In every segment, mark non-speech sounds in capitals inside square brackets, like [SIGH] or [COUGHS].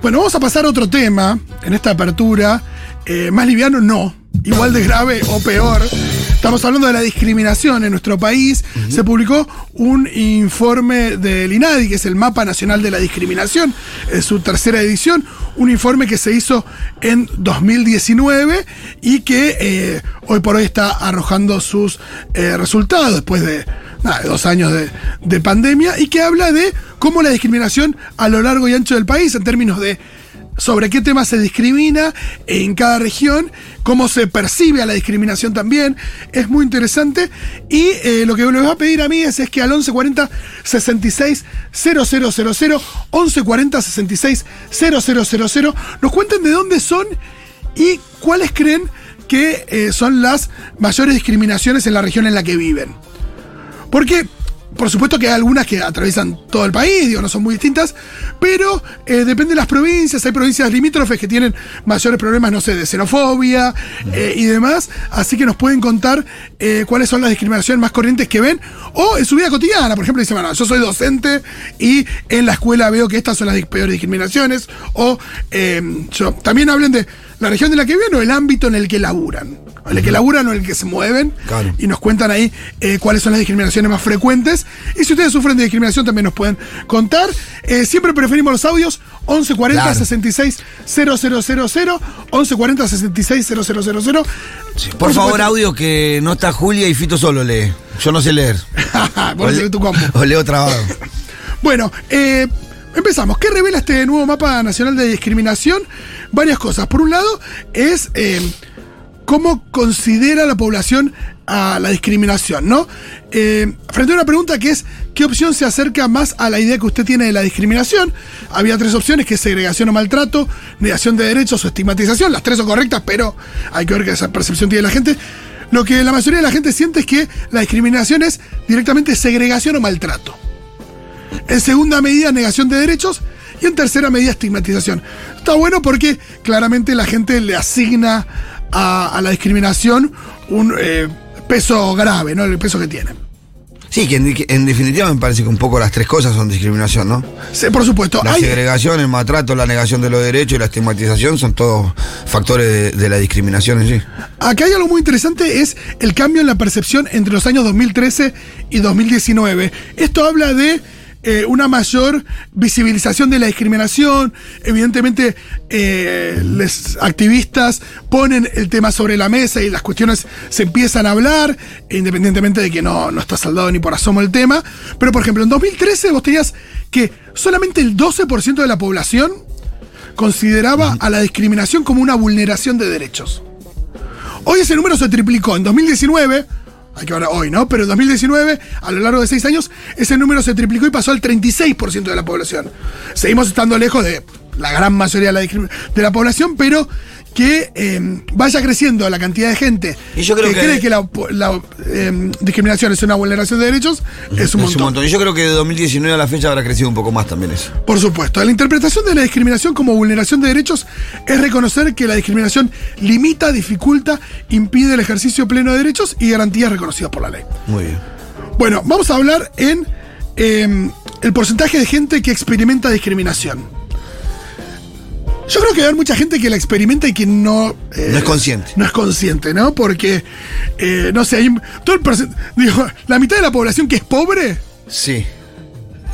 Bueno, vamos a pasar a otro tema en esta apertura. Eh, más liviano, no. Igual de grave o peor. Estamos hablando de la discriminación en nuestro país. Se publicó un informe del INADI, que es el Mapa Nacional de la Discriminación, en su tercera edición. Un informe que se hizo en 2019 y que eh, hoy por hoy está arrojando sus eh, resultados después de, dos años de, de pandemia y que habla de cómo la discriminación a lo largo y ancho del país, en términos de sobre qué temas se discrimina en cada región, cómo se percibe a la discriminación también. Es muy interesante. Y eh, lo que les voy a pedir a mí es, es que al 1140 66 000, 1140 66 000, nos cuenten de dónde son y cuáles creen que eh, son las mayores discriminaciones en la región en la que viven. Porque por supuesto que hay algunas que atraviesan todo el país, digo, no son muy distintas, pero eh, depende de las provincias. Hay provincias limítrofes que tienen mayores problemas, no sé, de xenofobia eh, y demás. Así que nos pueden contar eh, cuáles son las discriminaciones más corrientes que ven. O en su vida cotidiana, por ejemplo, dicen, bueno, yo soy docente y en la escuela veo que estas son las peores discriminaciones. O yo, también hablen de la región de la que viven o el ámbito en el que laburan el que laburan o el que se mueven. Y nos cuentan ahí eh, cuáles son las discriminaciones más frecuentes. Y si ustedes sufren de discriminación, también nos pueden contar. Eh, siempre preferimos los audios 1140 66 000, 1140 66 000. por, favor, audio que no está Julia y Fito solo lee. Yo no sé leer. [LAUGHS] o, le, tu combo. [LAUGHS] o leo trabado. [LAUGHS] bueno, eh, empezamos. ¿Qué revela este nuevo mapa nacional de discriminación? Varias cosas. Por un lado, es cómo considera la población a la discriminación, ¿no? Eh, frente a una pregunta que es, ¿qué opción se acerca más a la idea que usted tiene de la discriminación? Había tres opciones, que es segregación o maltrato, negación de derechos o estigmatización. Las tres son correctas, pero hay que ver qué esa percepción tiene la gente. Lo que la mayoría de la gente siente es que la discriminación es directamente segregación o maltrato. En segunda medida, negación de derechos. Y en tercera medida, estigmatización. Está bueno porque claramente la gente le asigna a, la discriminación un eh, peso grave, ¿no? El peso que tiene. Sí, que en, definitiva me parece que un poco las tres cosas son discriminación, ¿no? Sí, por supuesto. La segregación, el maltrato, la negación de los derechos y la estigmatización son todos factores de, la discriminación en sí. Acá hay algo muy interesante, es el cambio en la percepción entre los años 2013 y 2019. Esto habla de eh, una mayor visibilización de la discriminación. Evidentemente, eh, los activistas ponen el tema sobre la mesa y las cuestiones se empiezan a hablar, independientemente de que no, no está saldado ni por asomo el tema. Pero, por ejemplo, en 2013 vos tenías que solamente el 12% de la población consideraba a la discriminación como una vulneración de derechos. Hoy ese número se triplicó. En 2019 hay que hoy, ¿no? Pero en 2019, a lo largo de seis años, ese número se triplicó y pasó al 36% de la población. Seguimos estando lejos de la gran mayoría de la, de la población, pero que em, vaya creciendo la cantidad de gente que, cree que la, em, discriminación es una vulneración de derechos es un, montón. Y yo creo que de 2019 a la fecha habrá crecido un poco más también eso. Por supuesto. La interpretación de la discriminación como vulneración de derechos es reconocer que la discriminación limita, dificulta, impide el ejercicio pleno de derechos y garantías reconocidas por la ley. Muy bien. Bueno, vamos a hablar en em, el porcentaje de gente que experimenta discriminación. Yo creo que hay mucha gente que la experimenta y que no. Eh, no es consciente. No es consciente, ¿no? Porque, eh, no sé, hay. Todo el digo, la mitad de la población que es pobre. Sí.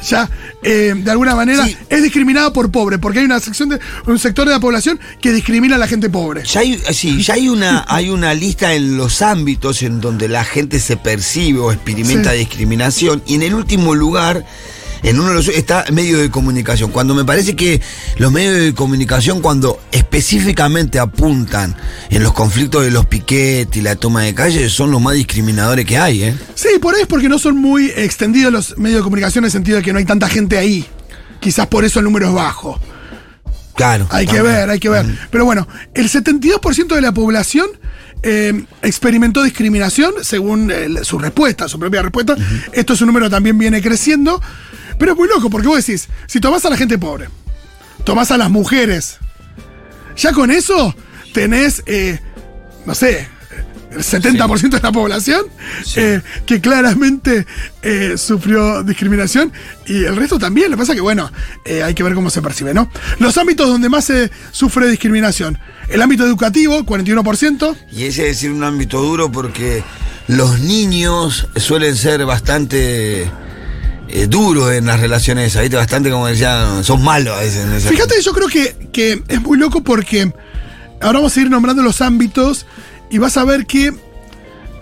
Ya, eh, de alguna manera, es discriminada por pobre, porque hay una sección de un sector de la población que discrimina a la gente pobre. Ya hay, sí, ya hay una, hay una lista en los ámbitos en donde la gente se percibe o experimenta discriminación, y en el último lugar en uno de los está medio de comunicación. Cuando me parece que los medios de comunicación, cuando específicamente apuntan en los conflictos de los piquetes y la toma de calle, son los más discriminadores que hay, ¿eh? Sí, por ahí es porque no son muy extendidos los medios de comunicación en el sentido de que no hay tanta gente ahí. Quizás por eso el número es bajo. Claro. Hay que ver, hay que ver. Pero bueno, el 72% de la población eh, experimentó discriminación según eh, su respuesta, su propia respuesta. Esto es un número que también viene creciendo. Pero es muy loco, porque vos decís, si tomás a la gente pobre, tomás a las mujeres, ya con eso tenés, eh, no sé, el 70% de la población, Sí. eh, que claramente eh, sufrió discriminación y el resto también. Lo que pasa que, bueno, eh, hay que ver cómo se percibe, ¿no? Los ámbitos donde más se sufre discriminación. El ámbito educativo, 41%. Y ese es decir un ámbito duro porque los niños suelen ser bastante eh, duros en las relaciones, ¿viste? Bastante como decían, son malos a veces. en Fíjate, yo creo que, que es muy loco porque ahora vamos a ir nombrando los ámbitos y vas a ver que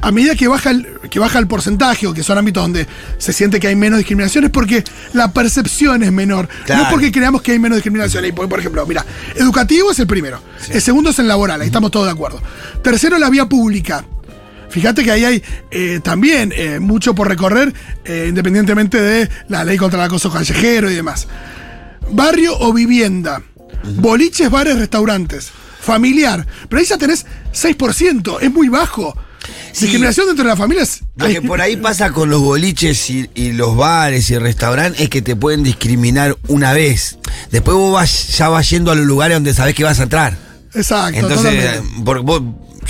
a medida que baja el, que baja el porcentaje o que son ámbitos donde se siente que hay menos discriminación es porque la percepción es menor. No es porque creamos que hay menos discriminación. Y por, por ejemplo, mira, educativo es el primero. El segundo es el laboral, ahí estamos todos de acuerdo. Tercero, la vía pública. Fíjate que ahí hay eh, también eh, mucho por recorrer, eh, independientemente de la ley contra el acoso callejero y demás. Barrio o vivienda. Boliches, bares, restaurantes. Familiar. Pero ahí ya tenés 6%. Es muy bajo. Sí. Discriminación dentro de la familia es. Lo que por ahí pasa con los boliches y, y los bares y restaurantes es que te pueden discriminar una vez. Después vos vas- ya vas yendo a los lugares donde sabés que vas a entrar. Exacto. Entonces, por- vos-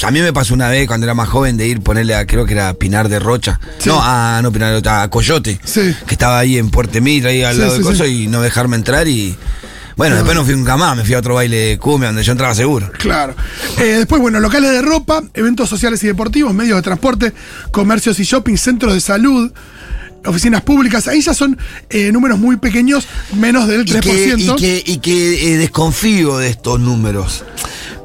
a mí me pasó una vez cuando era más joven de ir ponerle a, creo que era Pinar de Rocha. Sí. No, a, no Pinar de Rocha, a Coyote. Sí. Que estaba ahí en Puerto Mitra, ahí al Sí, lado de Coso, y no dejarme entrar y. Bueno, después no fui nunca más, me fui a otro baile de cumbia donde yo entraba seguro. Claro. Eh, después, bueno, locales de ropa, eventos sociales y deportivos, medios de transporte, comercios y shopping, centros de salud, oficinas públicas. Ahí ya son eh, números muy pequeños, menos del Y que, 3%. y que, y que, eh, desconfío de estos números.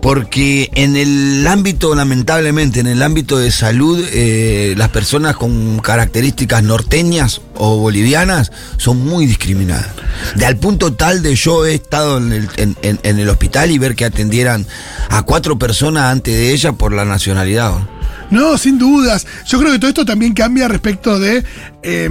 Porque en el ámbito, lamentablemente, en el ámbito de salud, eh, las personas con características norteñas o bolivianas son muy discriminadas. De al punto tal de yo he estado en el, en- en- en el hospital y ver que atendieran a cuatro personas antes de ella por la nacionalidad. ¿no? No, sin dudas. Yo creo que todo esto también cambia respecto de. eh,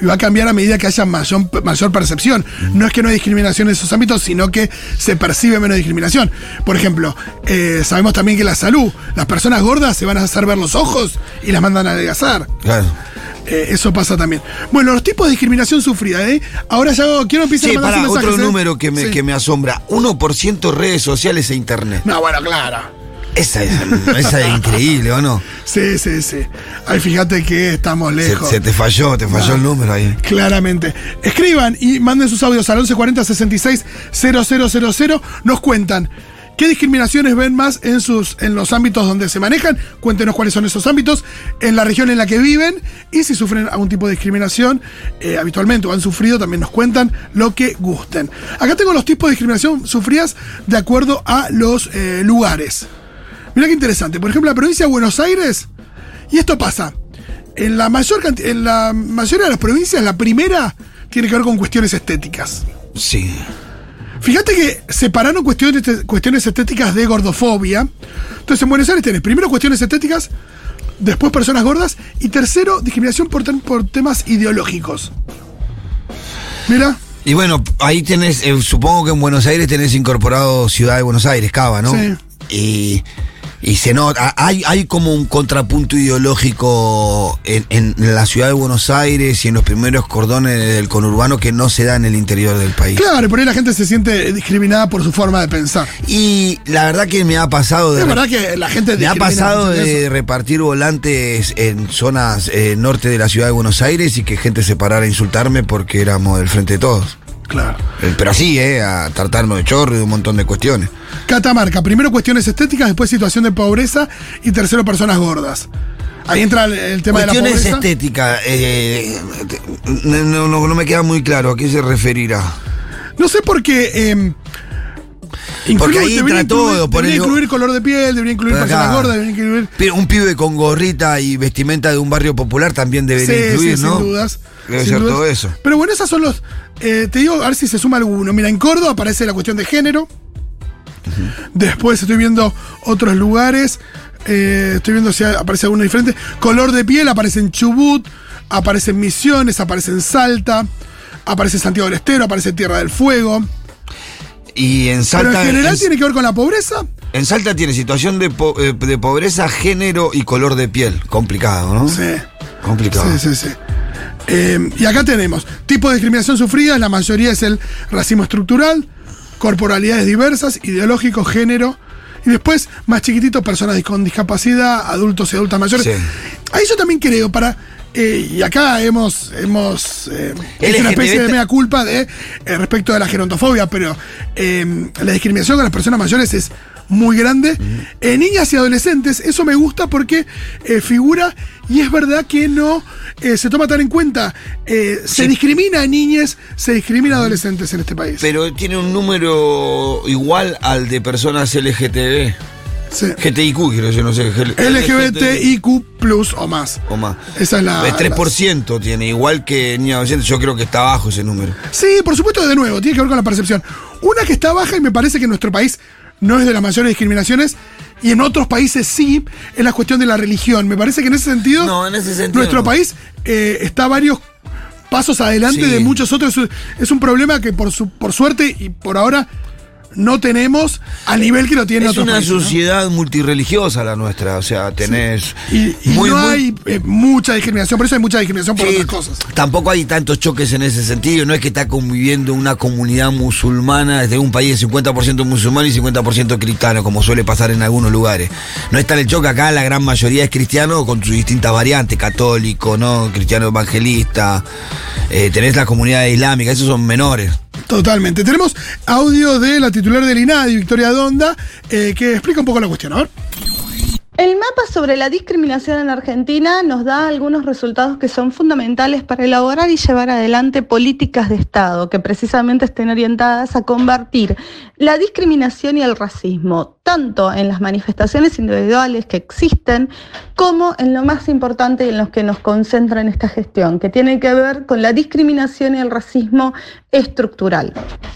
y va a cambiar a medida que haya mayor, mayor percepción. No es que no hay discriminación en esos ámbitos, sino que se percibe menos discriminación. Por ejemplo, eh, sabemos también que la salud, las personas gordas se van a hacer ver los ojos y las mandan a adelgazar. Claro. Eh, eso pasa también. Bueno, los tipos de discriminación sufrida, ¿eh? Ahora ya quiero empezar Sí, a para mensajes, otro ¿eh? número que me, Sí. que me asombra. 1% redes sociales e internet. No, bueno, claro. Esa es, esa es increíble, ¿o no? Sí, sí, sí. Ay, fíjate que estamos lejos. se te falló, te falló el número ahí. Claramente. Escriban y manden sus audios al 1140 66 000. Nos cuentan. ¿Qué discriminaciones ven más en, sus, en los ámbitos donde se manejan? Cuéntenos cuáles son esos ámbitos, en la región en la que viven y si sufren algún tipo de discriminación eh, habitualmente o han sufrido, también nos cuentan lo que gusten. Acá tengo los tipos de discriminación sufridas de acuerdo a los eh, lugares. Mira qué interesante. Por ejemplo, la provincia de Buenos Aires, y esto pasa, en la, mayor en la mayoría de las provincias, la primera tiene que ver con cuestiones estéticas. Sí. Fíjate que separaron cuestiones, cuestiones estéticas de gordofobia. Entonces, en Buenos Aires tenés primero cuestiones estéticas, después personas gordas, y tercero, discriminación por, por temas ideológicos. Mira, Y bueno, ahí tenés, eh, supongo que en Buenos Aires tenés incorporado Ciudad de Buenos Aires, Cava, ¿no? Sí. Y, y se nota, hay, hay como un contrapunto ideológico en, en la Ciudad de Buenos Aires y en los primeros cordones del conurbano que no se da en el interior del país. claro, por ahí la gente se siente discriminada por su forma de pensar. Y la verdad que me ha pasado de... Verdad que la gente Me ha pasado de repartir volantes en zonas eh, norte de la ciudad de Buenos Aires y que gente se parara a insultarme porque éramos del frente de todos. Claro. Eh, Pero así, ¿eh? A tratarnos de chorro y de un montón de cuestiones. Catamarca, primero cuestiones estéticas, después situación de pobreza y tercero personas gordas. Ahí entra el, el tema de la Cuestiones pobreza. estéticas. eh, no, no- no me queda muy claro a qué se referirá. No sé por qué. eh, Porque ahí entra todo, incluir, debería incluir color de piel, debería incluir acá. personas gordas, debería incluir. Pero un pibe con gorrita y vestimenta de un barrio popular también debería Sí, incluir, sí, ¿no? sin dudas. Debe sin ser dudas. todo eso. Pero bueno, esas son los. eh, te digo, a ver si se suma alguno. Mira, en Córdoba aparece la cuestión de género. Después estoy viendo otros lugares. eh, estoy viendo si aparece alguno diferente. Color de piel aparece en Chubut, aparece en Misiones, aparece en Salta, aparece en Santiago del Estero, aparece en Tierra del Fuego. Y en Pero Salta. en general en- tiene que ver con la pobreza. En Salta tiene situación de, po- eh, de pobreza, género y color de piel. Complicado, ¿no? Sí. Complicado. Sí, sí, sí. Eh, y acá tenemos tipo de discriminación sufrida, la mayoría es el racismo estructural, corporalidades diversas, ideológico, género Y después, más chiquititos, personas con discapacidad, adultos y adultas mayores. Sí. A eso también creo, para. Eh, y acá hemos, hemos eh, hecho una especie de mea culpa de eh, respecto de la gerontofobia, pero eh, la discriminación con las personas mayores es muy grande. En niñas y adolescentes, eso me gusta porque eh, figura, y es verdad que no eh, se toma tan en cuenta. Eh, se Sí. discrimina a niñas, se discrimina a adolescentes en este país. Pero tiene un número igual al de personas LGTB. Sí. GTIQ, quiero decir, no sé. LGBTIQ plus o más. O más. Esa es la. El 3% tiene, igual que niña adolescente, yo creo que está bajo ese número. Sí, por supuesto, de nuevo, tiene que ver con la percepción. Una que está baja y me parece que en nuestro país no es de las mayores discriminaciones y en otros países sí, es la cuestión de la religión. Me parece que en ese sentido, No, en ese sentido nuestro no. país eh, está varios pasos adelante Sí. de muchos otros. Es un problema que por, su, por suerte y por ahora no tenemos a nivel que lo tiene Es otros una países. ¿no? sociedad multirreligiosa la nuestra, o sea, tenés Y, y muy, no muy- hay eh, mucha discriminación, por eso hay mucha discriminación por Sí, otras cosas. Tampoco hay tantos choques en ese sentido. No es que está conviviendo una comunidad musulmana de un país de 50% musulmán y 50% cristiano, como suele pasar en algunos lugares. No está el choque acá, la gran mayoría es cristiano con sus distintas variantes, católico, ¿no? Cristiano evangelista. Eh, tenés la comunidad islámica, esos son menores. Totalmente. Tenemos audio de la titular del INADI, Victoria Donda, eh, que explica un poco la cuestión. A. El mapa sobre la discriminación en Argentina nos da algunos resultados que son fundamentales para elaborar y llevar adelante políticas de Estado que precisamente estén orientadas a convertir la discriminación y el racismo tanto en las manifestaciones individuales que existen como en lo más importante y en los que nos concentra en esta gestión, que tiene que ver con la discriminación y el racismo estructural.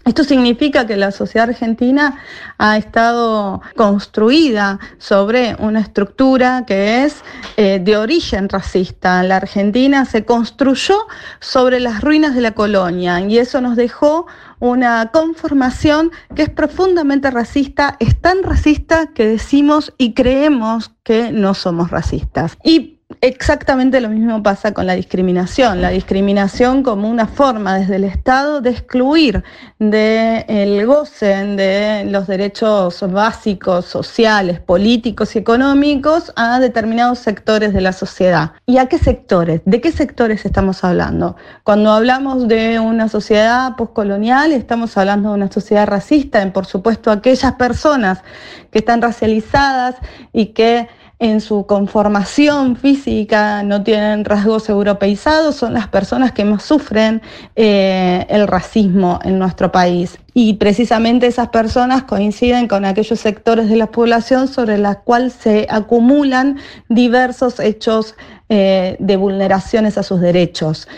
Esto significa que la sociedad argentina ha estado construida sobre una estructura que es eh, de origen racista. La Argentina se construyó sobre las ruinas de la colonia y eso nos dejó una conformación que es profundamente racista, es tan racista que decimos y creemos que no somos racistas. Y Exactamente lo mismo pasa con la discriminación. La discriminación como una forma desde el Estado de excluir del goce de los derechos básicos, sociales, políticos y económicos a determinados sectores de la sociedad. ¿Y a qué sectores? ¿De qué sectores estamos hablando? Cuando hablamos de una sociedad postcolonial, estamos hablando de una sociedad racista, en por supuesto aquellas personas que están racializadas y que en su conformación física no tienen rasgos europeizados, son las personas que más sufren eh, el racismo en nuestro país. Y precisamente esas personas coinciden con aquellos sectores de la población sobre la cual se acumulan diversos hechos eh, de vulneraciones a sus derechos.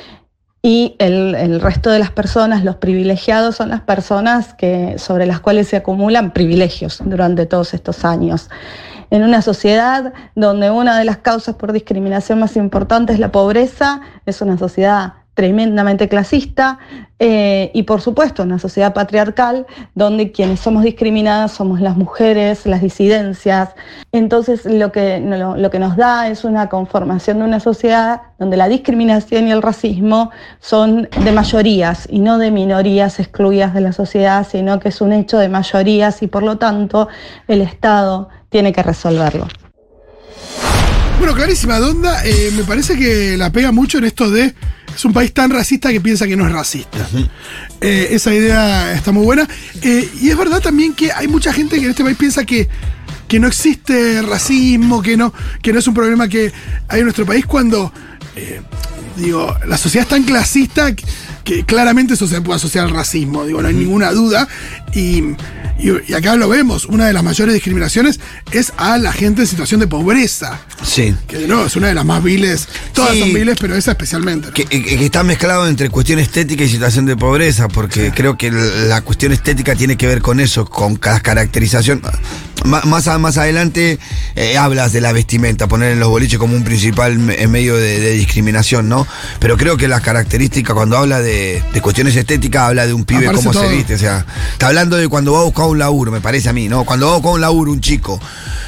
Y el, el, resto de las personas, los privilegiados, son las personas que, sobre las cuales se acumulan privilegios durante todos estos años en una sociedad donde una de las causas por discriminación más importantes es la pobreza, es una sociedad tremendamente clasista eh, y por supuesto una sociedad patriarcal donde quienes somos discriminadas somos las mujeres, las disidencias. Entonces lo que, lo que nos da es una conformación de una sociedad donde la discriminación y el racismo son de mayorías y no de minorías excluidas de la sociedad, sino que es un hecho de mayorías y por lo tanto el Estado tiene que resolverlo. Bueno, clarísima, Donda, eh, me parece que la pega mucho en esto de es un país tan racista que piensa que no es racista. Uh -huh. eh, esa idea está muy buena. Eh, y es verdad también que hay mucha gente que en este país piensa que, que no existe racismo, que no, que no es un problema que hay en nuestro país cuando, eh, digo, la sociedad es tan clasista que, que claramente eso se puede asociar al racismo, digo, no hay ninguna duda. Y, y, acá lo vemos, una de las mayores discriminaciones es a la gente en situación de pobreza. Sí. Que no, es una de las más viles. Todas sí. son viles, pero esa especialmente. ¿no? Que, que, está mezclado entre cuestión estética y situación de pobreza, porque sí. creo que la cuestión estética tiene que ver con eso, con la caracterización. Más, más, más adelante eh, hablas de la vestimenta, poner en los boliches como un principal me, medio de, de, discriminación, ¿no? Pero creo que las características, cuando habla de, de cuestiones estéticas, habla de un pibe, Aparece cómo todo. se viste. O sea, está hablando de cuando va a buscar un laburo, me parece a mí, ¿no? Cuando a buscar un laburo, un chico,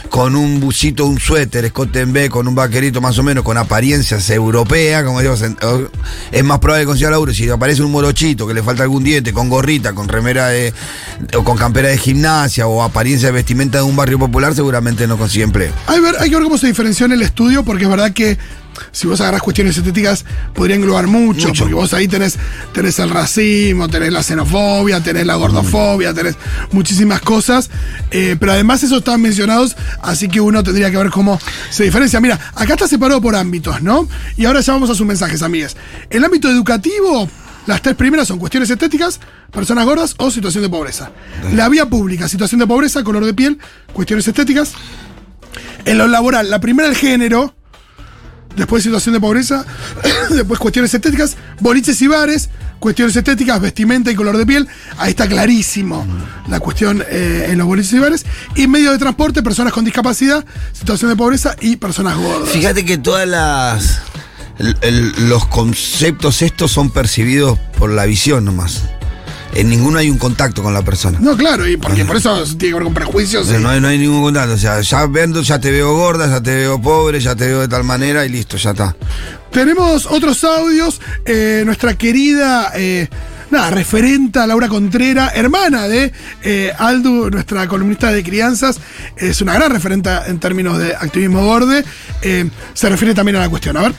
con un busito, un suéter, escote en B, con un vaquerito más o menos, con apariencias europeas, como digo, es más probable que consiga laburo. Si aparece un morochito que le falta algún diente, con gorrita, con remera de, o con campera de gimnasia, o apariencia de vestimenta de de un barrio popular seguramente no consigue empleo. Hay, ver, hay que ver cómo se diferenció en el estudio, porque es verdad que si vos agarrás cuestiones estéticas, podría englobar mucho, Mucho. porque vos ahí tenés, tenés el racismo, tenés la xenofobia, tenés la gordofobia, tenés muchísimas cosas, eh, pero además esos están mencionados, así que uno tendría que ver cómo se diferencia. Mira, acá está separado por ámbitos, ¿no? Y ahora ya vamos a sus mensajes, amigas. El ámbito educativo, las tres primeras son cuestiones estéticas, personas gordas o situación de pobreza. La vía pública, situación de pobreza, color de piel, cuestiones estéticas. En lo laboral, la primera el género, después situación de pobreza, [COUGHS] después cuestiones estéticas, boliches y bares, cuestiones estéticas, vestimenta y color de piel, ahí está clarísimo la cuestión eh, en los boliches y bares, y medios de transporte, personas con discapacidad, situación de pobreza y personas gordas. Fíjate que todas las. los conceptos estos son percibidos por la visión nomás. En ninguno hay un contacto con la persona. No, claro, y porque por eso tiene que ver con prejuicios. Y- no, hay, no hay ningún contacto. O sea, ya vendo, ya te veo gorda, ya te veo pobre, ya te veo de tal manera y listo, ya está. Tenemos otros audios. eh, nuestra querida, eh, nada, referenta Laura Contrera, hermana de eh, Aldu, nuestra columnista de crianzas, es una gran referenta en términos de activismo borde. eh, se refiere también a la cuestión. A ver.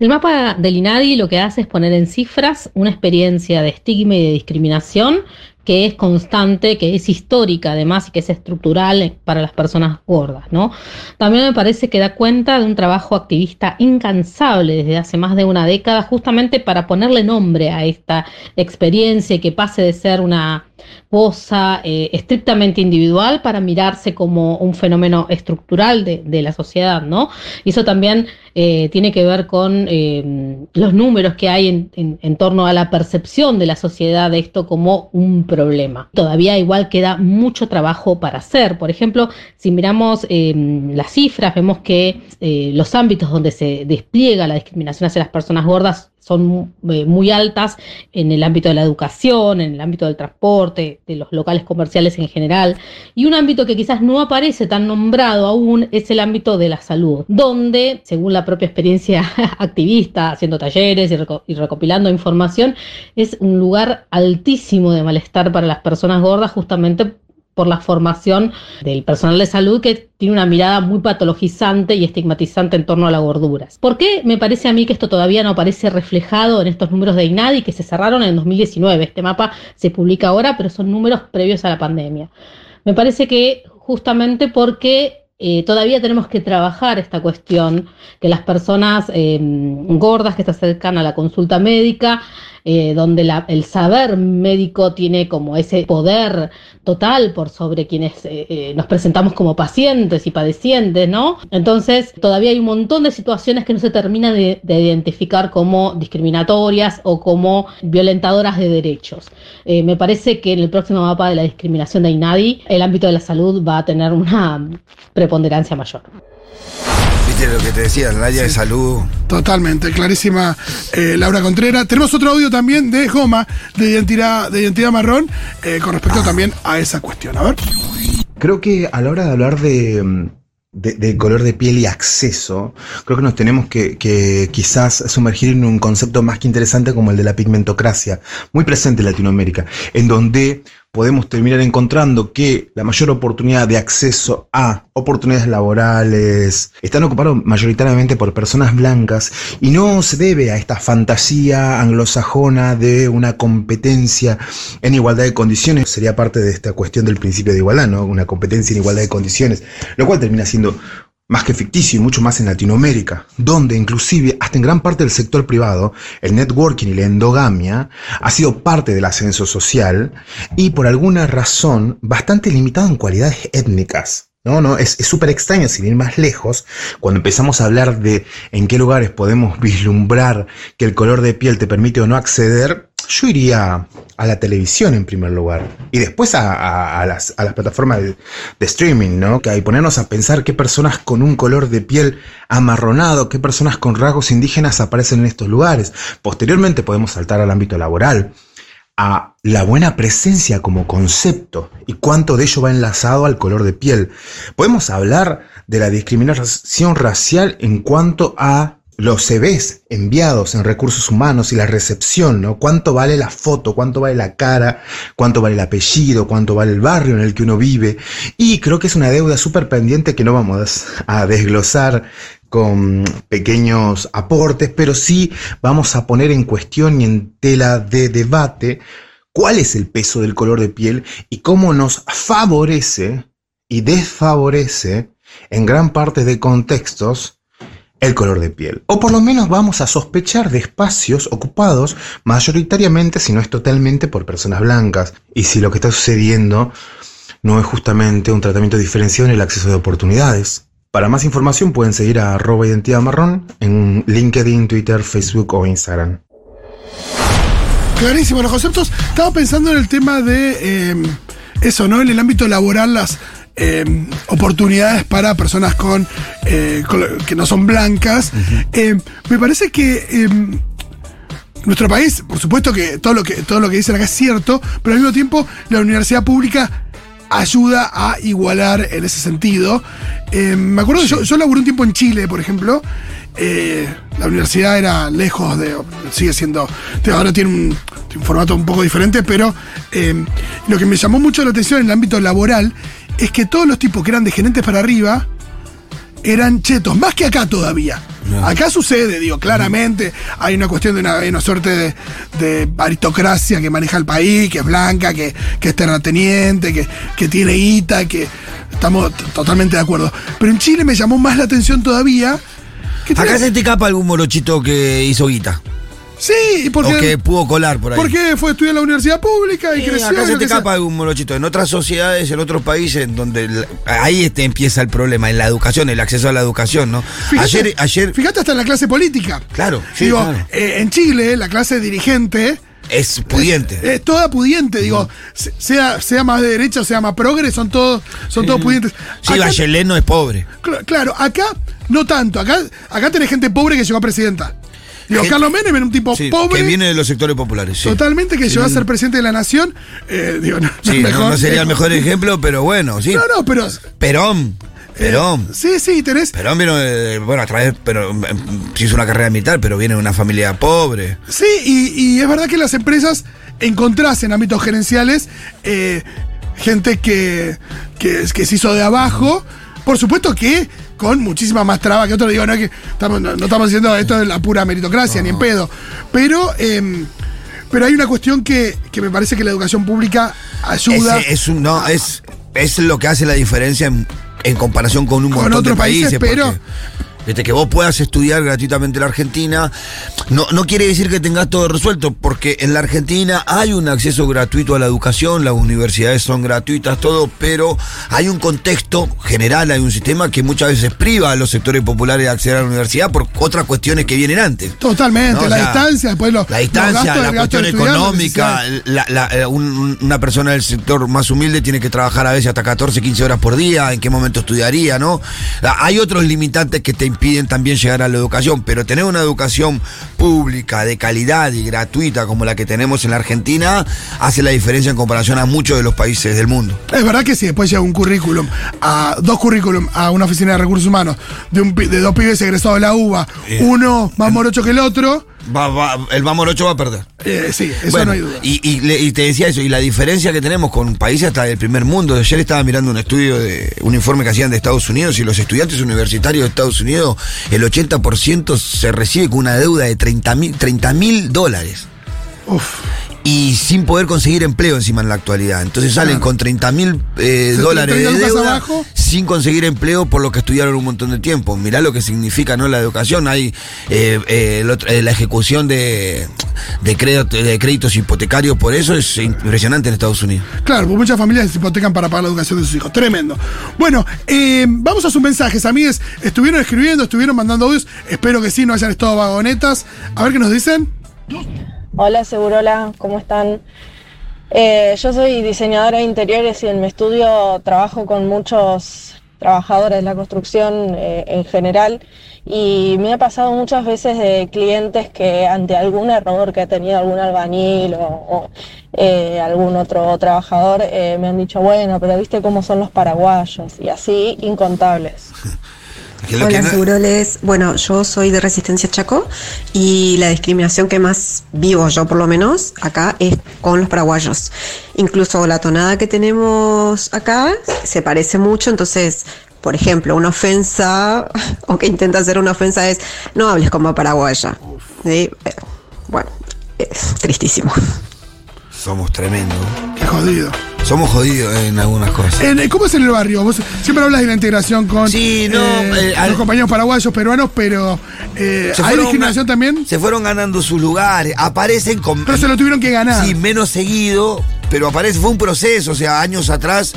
El mapa del INADI lo que hace es poner en cifras una experiencia de estigma y de discriminación que es constante, que es histórica además y que es estructural para las personas gordas, ¿no? También me parece que da cuenta de un trabajo activista incansable desde hace más de una década justamente para ponerle nombre a esta experiencia y que pase de ser una cosa eh, estrictamente individual para mirarse como un fenómeno estructural de, de la sociedad, ¿no? Y eso también eh, tiene que ver con eh, los números que hay en, en- en torno a la percepción de la sociedad de esto como un problema. Todavía igual queda mucho trabajo para hacer. Por ejemplo, si miramos eh, las cifras, vemos que eh, los ámbitos donde se despliega la discriminación hacia las personas gordas son eh, muy altas en el ámbito de la educación, en el ámbito del transporte, de los locales comerciales en general. Y un ámbito que quizás no aparece tan nombrado aún es el ámbito de la salud, donde, según la propia experiencia [LAUGHS] activista, haciendo talleres y, reco- y recopilando información, es un lugar altísimo de malestar para las personas gordas justamente por la formación del personal de salud que tiene una mirada muy patologizante y estigmatizante en torno a las gorduras. ¿Por qué me parece a mí que esto todavía no aparece reflejado en estos números de INADI que se cerraron en 2019? Este mapa se publica ahora, pero son números previos a la pandemia. Me parece que justamente porque eh, todavía tenemos que trabajar esta cuestión, que las personas eh, gordas que se acercan a la consulta médica, eh, donde el saber médico tiene como ese poder total por sobre quienes eh, eh, nos presentamos como pacientes y padecientes, ¿no? Entonces, todavía hay un montón de situaciones que no se termina de, de identificar como discriminatorias o como violentadoras de derechos. Me parece que en el próximo mapa de la discriminación de INADI, el ámbito de la salud va a tener una preponderancia mayor. Viste lo que te decía, el área de salud. Totalmente, clarísima eh, Laura Contreras. Tenemos otro audio también de Goma, de identidad, de identidad marrón, eh, con respecto también a esa cuestión. A ver. Creo que a la hora de hablar de, mm, de- de color de piel y acceso, creo que nos tenemos que, que quizás sumergir en un concepto más que interesante como el de la pigmentocracia, muy presente en Latinoamérica, en donde podemos terminar encontrando que la mayor oportunidad de acceso a oportunidades laborales están ocupados mayoritariamente por personas blancas y no se debe a esta fantasía anglosajona de una competencia en igualdad de condiciones. Sería parte de esta cuestión del principio de igualdad, ¿no? Una competencia en igualdad de condiciones, lo cual termina siendo más que ficticio y mucho más en Latinoamérica, donde inclusive hasta en gran parte del sector privado, el networking y la endogamia ha sido parte del ascenso social y por alguna razón bastante limitado en cualidades étnicas. No, no, es súper extraño, sin ir más lejos, cuando empezamos a hablar de en qué lugares podemos vislumbrar que el color de piel te permite o no acceder, yo iría a la televisión en primer lugar y después a, las plataformas de, de streaming, ¿no? Que hay ponernos a pensar qué personas con un color de piel amarronado, qué personas con rasgos indígenas aparecen en estos lugares. Posteriormente podemos saltar al ámbito laboral, a la buena presencia como concepto y cuánto de ello va enlazado al color de piel. Podemos hablar de la discriminación racial en cuanto a los CVs enviados en recursos humanos y la recepción, ¿no? ¿Cuánto vale la foto? ¿Cuánto vale la cara? ¿Cuánto vale el apellido? ¿Cuánto vale el barrio en el que uno vive? Y creo que es una deuda súper pendiente que no vamos a desglosar con pequeños aportes, pero sí vamos a poner en cuestión y en tela de debate cuál es el peso del color de piel y cómo nos favorece y desfavorece en gran parte de contextos el color de piel. O por lo menos vamos a sospechar de espacios ocupados mayoritariamente, si no es totalmente, por personas blancas. Y si lo que está sucediendo no es justamente un tratamiento diferenciado en el acceso de oportunidades. Para más información pueden seguir a arroba identidad marrón en LinkedIn, Twitter, Facebook o Instagram. Clarísimo los conceptos. Estaba pensando en el tema de eh, eso, ¿no? En el ámbito laboral, las eh, oportunidades para personas con, eh, con- que no son blancas. Eh, me parece que nuestro país, por supuesto que todo lo que todo lo que dicen acá es cierto, pero al mismo tiempo la universidad pública ayuda a igualar en ese sentido. Eh, me acuerdo que yo, yo laburé un tiempo en Chile, por ejemplo. Eh, la universidad era lejos de. sigue siendo. Ahora tiene un, formato un poco diferente, pero eh, lo que me llamó mucho la atención en el ámbito laboral es que todos los tipos que eran de gerentes para arriba eran chetos, más que acá todavía. Acá sucede, digo, claramente hay una cuestión de una, una suerte de, de aristocracia que maneja el país, que es blanca, que, que es terrateniente, que, que tiene guita, que estamos totalmente de acuerdo. Pero en Chile me llamó más la atención todavía. Que Acá se te capa algún morochito que hizo guita. Sí, porque, o que pudo colar por ahí. porque fue a estudiar en la universidad pública y Sí, creció. acá se te que sea. capa algún morochito. En otras sociedades, en otros países, en donde el- ahí este empieza el problema, en la educación, el acceso a la educación, ¿no? Fíjate, ayer, ayer, fíjate hasta en la clase política. claro, sí, digo, claro. eh, en Chile, la clase dirigente es pudiente. es toda pudiente, digo, se- sea, sea más de derecha sea más progre, son todos, son todos pudientes. sí, Bachelet no es pobre. cl- claro, acá no tanto, acá, acá tenés gente pobre que llegó a presidenta. Digo, Carlos Menem era un tipo Sí, pobre, que viene de los sectores populares. sí. totalmente que llegó a ser presidente de la nación. Eh, digo, no, mejor. sería el mejor ejemplo, pero bueno, sí. No, no, pero. Perón, Perón. eh, sí, sí, tenés. Perón vino, de- bueno, a través, pero sí hizo una carrera militar, pero viene de una familia pobre. Sí, y, y es verdad que las empresas encontrás en ámbitos gerenciales eh, gente que, que, que se hizo de abajo. Por supuesto que con muchísima más traba que otros. Digo, no, es que estamos, no, no estamos diciendo esto de la pura meritocracia, ni en pedo. Pero, em, pero hay una cuestión que, que me parece que la educación pública ayuda. Es un, no, es, es lo que hace la diferencia en, en comparación con un Con montón otros de países. países, pero- porque Desde que vos puedas estudiar gratuitamente en la Argentina, no, no quiere decir que tengas todo resuelto, porque en la Argentina hay un acceso gratuito a la educación, las universidades son gratuitas, todo, pero hay un contexto general, hay un sistema que muchas veces priva a los sectores populares de acceder a la universidad por otras cuestiones que vienen antes. Totalmente, No, o la distancia, después los, La distancia, la cuestión económica, la- la- eh, un- una persona del sector más humilde tiene que trabajar a veces hasta 14, 15 horas por día, en qué momento estudiaría, ¿no? Ah, Hay otros limitantes que te impiden también llegar a la educación, pero tener una educación pública, de calidad y gratuita como la que tenemos en la Argentina, hace la diferencia en comparación a muchos de los países del mundo. Es verdad que si después llega un currículum, a dos currículum a una oficina de recursos humanos de, un, de dos pibes egresados de la UBA, uno más morocho que el otro, Va- va- el Mamorocho va a perder. eh, sí, eso Bueno, no hay duda. Y, y le- y te decía eso, y la diferencia que tenemos con países hasta del primer mundo. Ayer estaba mirando un estudio de un informe que hacían de Estados Unidos y los estudiantes universitarios de Estados Unidos, el 80% se recibe con una deuda de 30 mil dólares. Uf, Y sin poder conseguir empleo encima en la actualidad. Entonces salen Claro. con 30 mil eh, dólares 30 de deuda abajo. sin conseguir empleo por lo que estudiaron un montón de tiempo. Mirá lo que significa no la educación. Hay eh, eh, el otro- la ejecución de, de, crédito- de créditos hipotecarios por eso es impresionante en Estados Unidos. claro, porque muchas familias se hipotecan para pagar la educación de sus hijos. Tremendo. Bueno, vamos a sus mensajes, amigues. Estuvieron escribiendo, estuvieron mandando audios. Espero que sí, no hayan estado vagonetas. A ver qué nos dicen. Hola Segurola, ¿cómo están? Eh, yo soy diseñadora de interiores y en mi estudio trabajo con muchos trabajadores de la construcción eh, en general y me ha pasado muchas veces de clientes que ante algún error que ha tenido algún albañil o, o, eh, algún otro trabajador eh, me han dicho, bueno, pero viste cómo son los paraguayos y así incontables. [LAUGHS] Hola, Seguroles. Bueno, yo soy de Resistencia Chaco y la discriminación que más vivo yo, por lo menos, acá es con los paraguayos. Incluso la tonada que tenemos acá se parece mucho, entonces, por ejemplo, una ofensa, [LAUGHS] o que intenta hacer una ofensa es, no hables como paraguaya. ¿Sí? Eh, Bueno, es tristísimo. Somos tremendos. Qué jodido. Somos jodidos en algunas cosas. En- ¿Cómo es en el barrio? Vos siempre hablas de la integración con Sí, no, eh, al- los compañeros paraguayos, peruanos, pero eh, ¿hay discriminación también? Se fueron ganando sus lugares. Aparecen con. Pero se lo tuvieron que ganar. Sí, menos seguido, pero aparece, fue un proceso, o sea, años atrás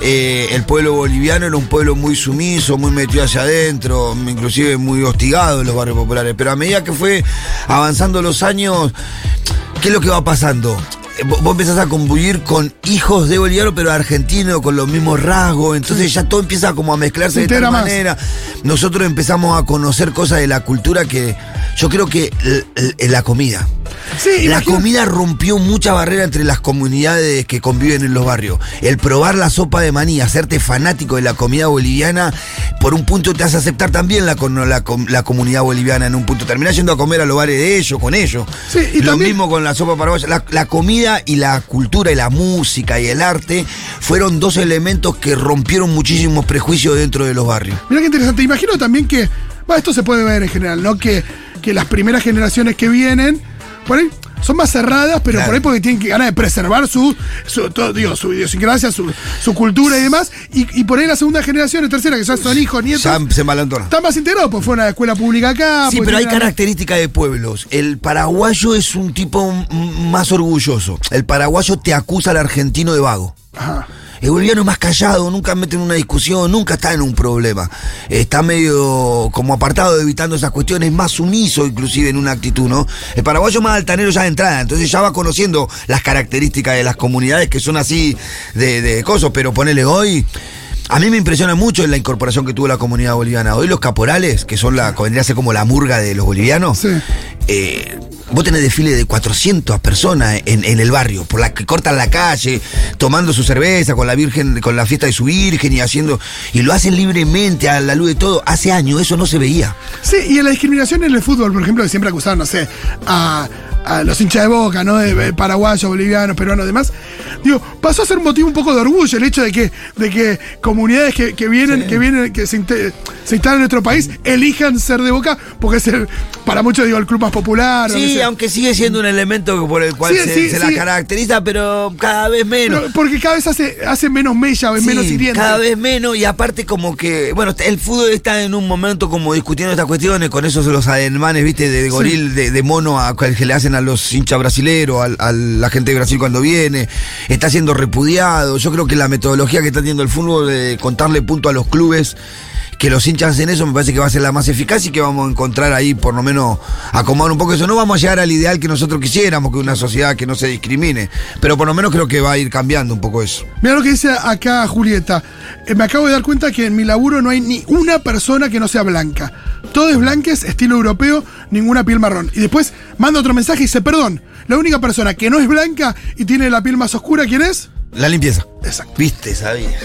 eh, el pueblo boliviano era un pueblo muy sumiso, muy metido hacia adentro, inclusive muy hostigado en los barrios populares, pero a medida que fue avanzando los años, ¿qué es lo que va pasando? Eh, Vos empezás a convivir con hijos de boliviano, pero argentinos, con los mismos rasgos, entonces ya todo empieza como a mezclarse de tal manera. Nosotros empezamos a conocer cosas de la cultura que yo creo que la comida. Sí, La comida rompió mucha barrera entre las comunidades que conviven en los barrios. El probar la sopa de maní, hacerte fanático de la comida boliviana, por un punto te hace aceptar también la, la, com- la comunidad boliviana en un punto. Terminás yendo a comer a los bares de ellos, con ellos. Sí, y Lo también- mismo con la sopa paraguaya. La, la comida y la cultura y la música y el arte fueron dos elementos que rompieron muchísimos prejuicios dentro de los barrios. Mira qué interesante. Imagino también que, bueno, esto se puede ver en general, ¿no? Que, que las primeras generaciones que vienen, por ahí, son más cerradas, pero Claro. por ahí porque tienen que ganar de preservar su, su, todo, digo, su idiosincrasia, su, su cultura y demás. Y, y por ahí la segunda generación, la tercera, que ya son hijos, nietos, Ya se malantona. están más integrados, pues fueron a la escuela pública acá. Sí, pues pero hay características de pueblos. El paraguayo es un tipo más orgulloso. El paraguayo te acusa al argentino de vago. Ajá. El boliviano más callado, nunca mete en una discusión, nunca está en un problema. Está medio como apartado, evitando esas cuestiones, más sumiso inclusive en una actitud, ¿no? El paraguayo más altanero ya de entrada, entonces ya va conociendo las características de las comunidades que son así de, de cosas, pero ponele hoy... A mí me impresiona mucho la incorporación que tuvo la comunidad boliviana. Hoy los caporales, que son la, vendría a ser como la murga de los bolivianos, Sí. eh, vos tenés desfile de 400 personas en, en el barrio, por la que cortan la calle, tomando su cerveza con la virgen, con la fiesta de su virgen y haciendo, y lo hacen libremente a la luz de todo. Hace años eso no se veía. Sí, y en la discriminación en el fútbol, por ejemplo, que siempre acusaron, no sé, a, a los hinchas de boca, ¿no? De, de paraguayos, bolivianos, peruanos, demás. Digo, pasó a ser un motivo un poco de orgullo el hecho de que, de que comunidades que, que vienen, que vienen, que se, se instalan en nuestro país, elijan ser de boca, porque es el, para muchos, digo, el club más popular. Sí, aunque sigue siendo un elemento por el cual Sí, se, sí, se la caracteriza, pero cada vez menos. Pero porque cada vez hace, hace menos mella, es menos hiriente. Cada vez menos, y aparte como que, bueno, el fútbol está en un momento como discutiendo estas cuestiones, con esos los ademanes, viste, de, goril, de, de mono a, que le hacen a los hinchas brasileros, al- a, la gente de Brasil cuando viene, está siendo repudiado. Yo creo que la metodología que está teniendo el fútbol de contarle punto a los clubes, que los hinchas hacen eso, me parece que va a ser la más eficaz y que vamos a encontrar ahí, por lo menos, acomodar un poco eso. No vamos a llegar al ideal que nosotros quisiéramos, que una sociedad que no se discrimine, pero por lo menos creo que va a ir cambiando un poco eso. Mira lo que dice acá Julieta. Eh, me acabo de dar cuenta que en mi laburo no hay ni una persona que no sea blanca. Todo es blanques, estilo europeo, ninguna piel marrón. Y después manda otro mensaje y dice, perdón, la única persona que no es blanca y tiene la piel más oscura, ¿quién es? La limpieza. Exacto. Viste, sabía.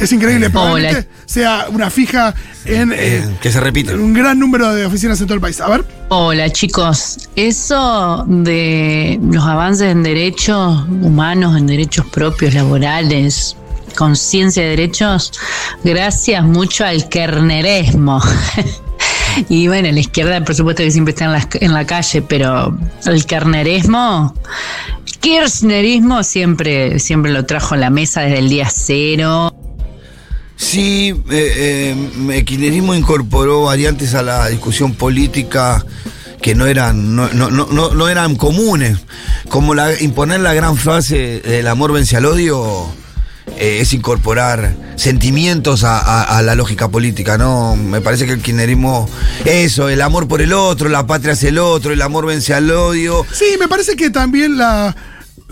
Es increíble, Hola. probablemente sea una fija en, eh, Eh, que se repite. en un gran número de oficinas en todo el país. A ver, Hola chicos, eso de los avances en derechos humanos, en derechos propios, laborales, conciencia de derechos, gracias mucho al kerneresmo. [LAUGHS] Y bueno, la izquierda, por supuesto que siempre está en la, en la calle, pero el kernerismo, kirchnerismo siempre, siempre lo trajo a la mesa desde el día cero. Sí, eh, eh, el kirchnerismo incorporó variantes a la discusión política que no eran, no, no, no, no- eran comunes. Como la, imponer la gran frase el amor vence al odio eh, es incorporar sentimientos a, a- a la lógica política, ¿no? Me parece que el kirchnerismo, eso, el amor por el otro, la patria es el otro, el amor vence al odio. sí, me parece que también la,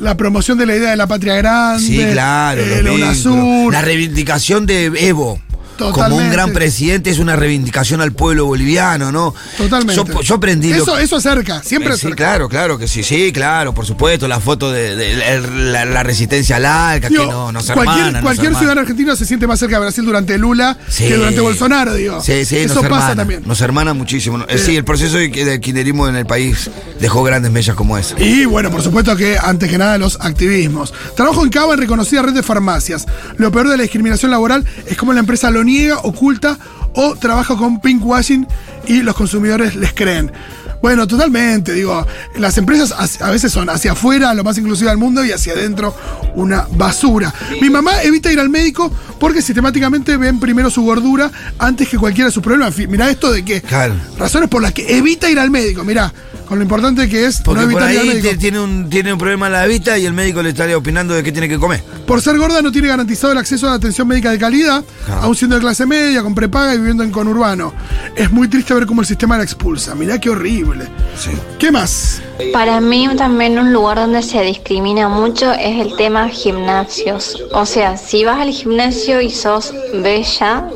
la promoción de la idea de la patria grande. Sí, claro. vínculos. UNASUR. La reivindicación de Evo. Como un gran presidente, es una reivindicación al pueblo boliviano, ¿no? Totalmente. Yo, yo aprendí lo Eso, eso acerca, siempre sí, acerca. claro, claro que sí, sí, claro, por supuesto, la foto de, de la, la- la resistencia al ALCA, Digo, que no, nos cualquier hermana, nos cualquier hermana. ciudadano argentino se siente más cerca de Brasil durante Lula Sí. que durante Bolsonaro, digo. Sí, sí, Eso nos pasa hermana, también. Nos hermana muchísimo. Eh, sí, el proceso de, de kirchnerismo en el país dejó grandes mellas como esa. Y bueno, por supuesto que antes que nada los activismos. Trabajo en Cava en reconocida red de farmacias. Lo peor de la discriminación laboral es cómo la empresa lo niega, oculta o trabaja con pinkwashing y los consumidores les creen. Bueno, totalmente, digo, las empresas a veces son hacia afuera lo más inclusiva del mundo y hacia adentro una basura. Mi mamá evita ir al médico porque sistemáticamente ven primero su gordura antes que cualquiera de sus problemas. Mirá esto de que Claro. razones por las que evita ir al médico, mirá, con lo importante que es Porque no por ahí te- tiene, un, tiene un problema en la vista y el médico le estaría opinando de qué tiene que comer. Por ser gorda no tiene garantizado el acceso a la atención médica de calidad, aún siendo de clase media, con prepaga y viviendo en conurbano. Es muy triste ver cómo el sistema la expulsa. Mirá qué horrible. Sí. ¿Qué más? Para mí también un lugar donde se discrimina mucho es el tema gimnasios. O sea, si vas al gimnasio y sos bella,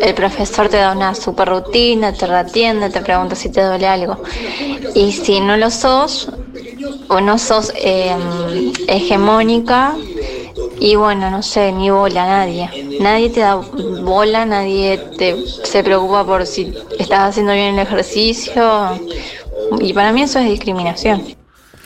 el profesor te da una super rutina, te atiende, te pregunta si te duele algo. Y si no lo sos, o no sos eh, hegemónica, y bueno, no sé, ni bola nadie. Nadie te da bola, nadie te, se preocupa por si estás haciendo bien el ejercicio. Y para mí eso es discriminación.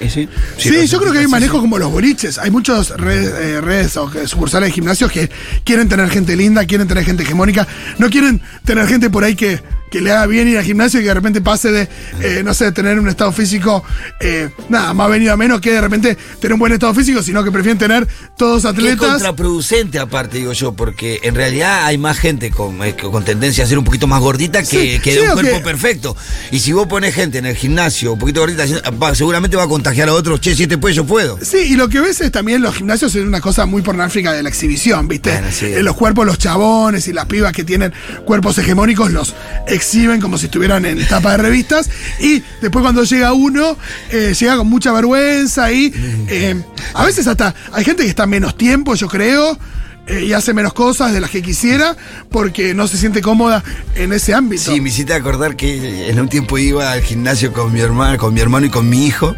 ¿Y sí? Sí, yo creo que hay manejos como los boliches. Hay muchas redes, eh, redes o que- sucursales de gimnasios que quieren tener gente linda, quieren tener gente hegemónica. No quieren tener gente por ahí que, que le haga bien ir al gimnasio y que de repente pase de, eh, no sé, tener un estado físico, eh, nada, más venido a menos que de repente tener un buen estado físico, sino que prefieren tener todos Que es atletas. contraproducente aparte, digo yo, porque en realidad hay más gente con, eh, con tendencia a ser un poquito más gordita que, Sí, que sí, de un cuerpo que- perfecto. Y si vos pones gente en el gimnasio un poquito gordita, va- seguramente va a contagiar a otros, che, si este puede, yo puedo. Sí, y lo que ves es también los gimnasios es una cosa muy pornográfica de la exhibición, ¿viste? Bueno, sí. Eh, los cuerpos, los chabones y las pibas que tienen cuerpos hegemónicos los exhiben como si estuvieran en tapa de revistas. Y después cuando llega uno, eh, llega con mucha vergüenza y eh, a veces hasta hay gente que está menos tiempo, yo creo. Eh, y hace menos cosas de las que quisiera porque no se siente cómoda en ese ámbito. Sí, me hiciste acordar que en un tiempo iba al gimnasio con mi hermano, con mi hermano y con mi hijo,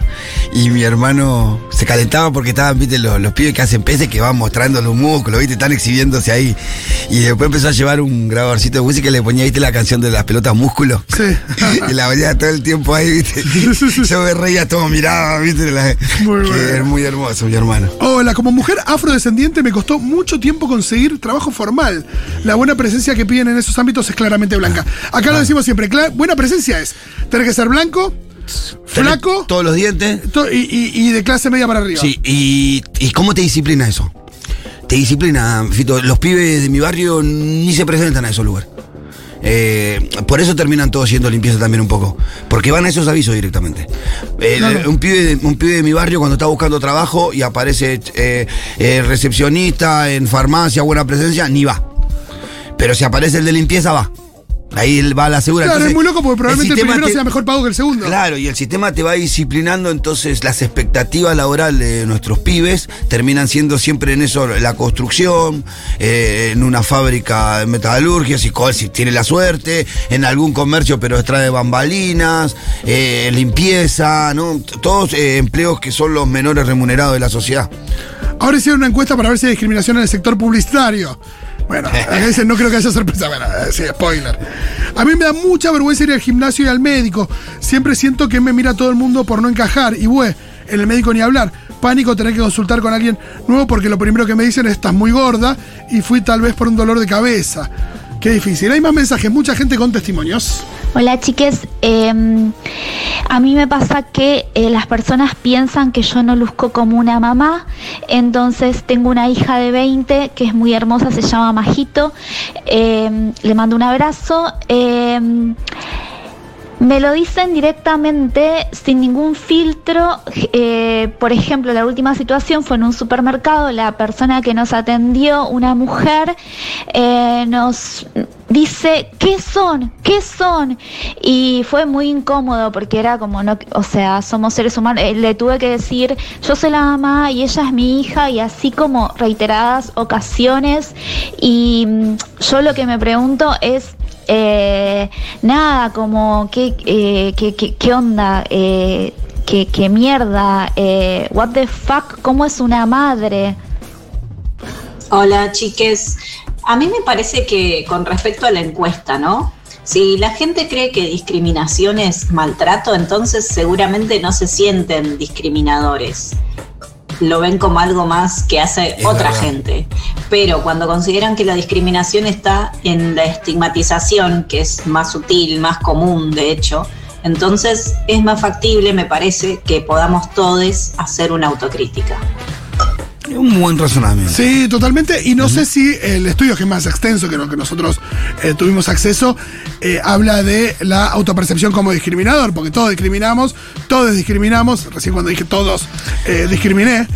y mi hermano se calentaba porque estaban, viste, los, los pibes que hacen peces que van mostrando los músculos, viste, están exhibiéndose ahí. Y después empezó a llevar un grabadorcito de música y le ponía, viste, la canción de las pelotas músculo. Sí. [LAUGHS] y la venía todo el tiempo ahí, viste. Yo me reía, todo miraba, viste, la- Muy que bueno. era muy hermoso, mi hermano. Hola, como mujer afrodescendiente me costó mucho tiempo conseguir trabajo formal. La buena presencia que piden en esos ámbitos es claramente blanca. Acá Ah. lo decimos siempre, buena presencia es tener que ser blanco, flaco Todos los dientes. to- y, y- y de clase media para arriba. Sí, y, ¿y cómo te disciplina eso? Te disciplina, Fito. Los pibes de mi barrio ni se presentan a esos lugares. Eh, por eso terminan todos siendo limpieza también un poco. Porque van a esos avisos directamente. Eh, Claro. un, pibe de, un pibe de mi barrio cuando está buscando trabajo y aparece eh, eh, recepcionista en farmacia, buena presencia, ni va. Pero si aparece el de limpieza, va. Ahí va la segura. Claro, es muy loco porque probablemente el, primero te- sea mejor pago que el segundo. Claro, y el sistema te va disciplinando, entonces las expectativas laborales de nuestros pibes terminan siendo siempre en eso, la construcción, eh, en una fábrica de metalurgia, si, tiene la suerte, en algún comercio pero extrae bambalinas, eh, limpieza, ¿no? Todos eh, empleos que son los menores remunerados de la sociedad. Ahora hicieron una encuesta para ver si hay discriminación en el sector publicitario. Bueno, dicen, no creo que haya sorpresa. Bueno, eh, sí, spoiler. A mí me da mucha vergüenza ir al gimnasio y al médico. Siempre siento que me mira todo el mundo por no encajar. Y bueno, en el médico ni hablar. Pánico tener que consultar con alguien nuevo porque lo primero que me dicen es estás muy gorda y fui tal vez por un dolor de cabeza. Qué difícil. Hay más mensajes, mucha gente con testimonios. Hola chiques, Eh, a mí me pasa que eh, las personas piensan que yo no luzco como una mamá, entonces tengo una hija de 20 que es muy hermosa, se llama Majito, Eh, le mando un abrazo. Me lo dicen directamente, sin ningún filtro. Eh, por ejemplo, la última situación fue en un supermercado. La persona que nos atendió, una mujer, eh, nos dice, ¿qué son? ¿Qué son? Y fue muy incómodo porque era como, no, o sea, somos seres humanos. Eh, le tuve que decir, yo soy la mamá y ella es mi hija y así como reiteradas ocasiones. Y mm, yo lo que me pregunto es, eh, nada, como, ¿qué, eh, qué, qué, qué onda? Eh, ¿qué, ¿Qué mierda? Eh, ¿What the fuck? ¿Cómo es una madre? Hola, chiques. A mí me parece que con respecto a la encuesta, ¿no? Si la gente cree que discriminación es maltrato, entonces seguramente no se sienten discriminadores. Lo ven como algo más que hace Es otra verdad. gente. Pero cuando consideran que la discriminación está en la estigmatización, que es más sutil, más común, de hecho, entonces es más factible, me parece, que podamos todos hacer una autocrítica. Un buen razonamiento. Sí, totalmente. Y no sé si el estudio, que es más extenso que lo que nosotros eh, tuvimos acceso, eh, habla de la autopercepción como discriminador, porque todos discriminamos, todos discriminamos, recién cuando dije todos, eh, discriminé,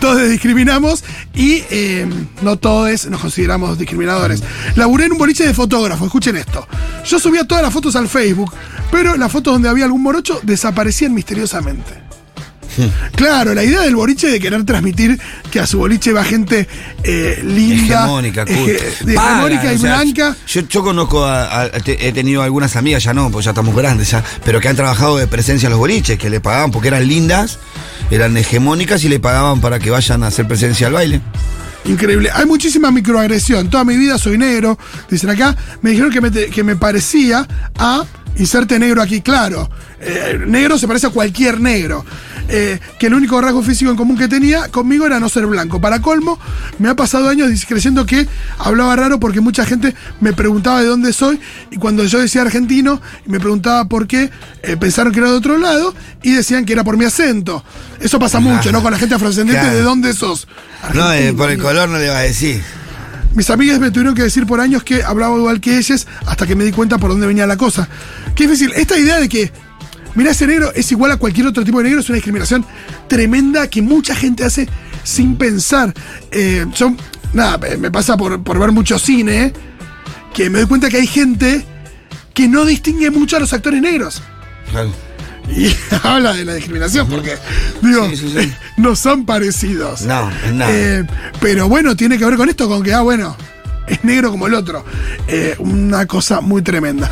todos discriminamos y no todos nos consideramos discriminadores. Laburé en un boliche de fotógrafo, escuchen esto. Yo subía todas las fotos al Facebook, pero las fotos donde había algún morocho desaparecían misteriosamente. [LAUGHS] Claro, la idea del boliche de querer transmitir que a su boliche va gente eh, linda, Hegemónica, ege- culta. de Pagan, hegemónica y o sea, blanca. Yo, yo conozco, a- he tenido algunas amigas, ya no, pues ya estamos grandes, ya, pero que han trabajado de presencia en los boliches, que le pagaban porque eran lindas, eran hegemónicas y le pagaban para que vayan a hacer presencia al baile. Increíble. Hay muchísima microagresión. Toda mi vida soy negro. Dicen acá. Me dijeron que me, te- que me parecía a. Inserte negro aquí, claro. Eh, negro se parece a cualquier negro. Eh, que el único rasgo físico en común que tenía conmigo era no ser blanco. Para colmo, me ha pasado años creyendo que hablaba raro porque mucha gente me preguntaba de dónde soy. Y cuando yo decía argentino y me preguntaba por qué, eh, pensaron que era de otro lado y decían que era por mi acento. Eso pasa mucho, ¿no? Con la gente afrodescendiente, Claro. ¿de dónde sos? No, eh, por el color no le va a decir. Mis amigas me tuvieron que decir por años que hablaba igual que ellas hasta que me di cuenta por dónde venía la cosa. Qué difícil. Esta idea de que, mira, ese negro es igual a cualquier otro tipo de negro es una discriminación tremenda que mucha gente hace sin pensar. Eh, nada, me- me pasa por, por ver mucho cine que me doy cuenta que hay gente que no distingue mucho a los actores negros. Claro. Y [LAUGHS] habla de la discriminación, porque, digo, Sí, sí, sí. [LAUGHS] no son parecidos. No, nada. Eh, pero bueno, tiene que ver con esto, con que, ah, bueno, es negro como el otro. Eh, una cosa muy tremenda.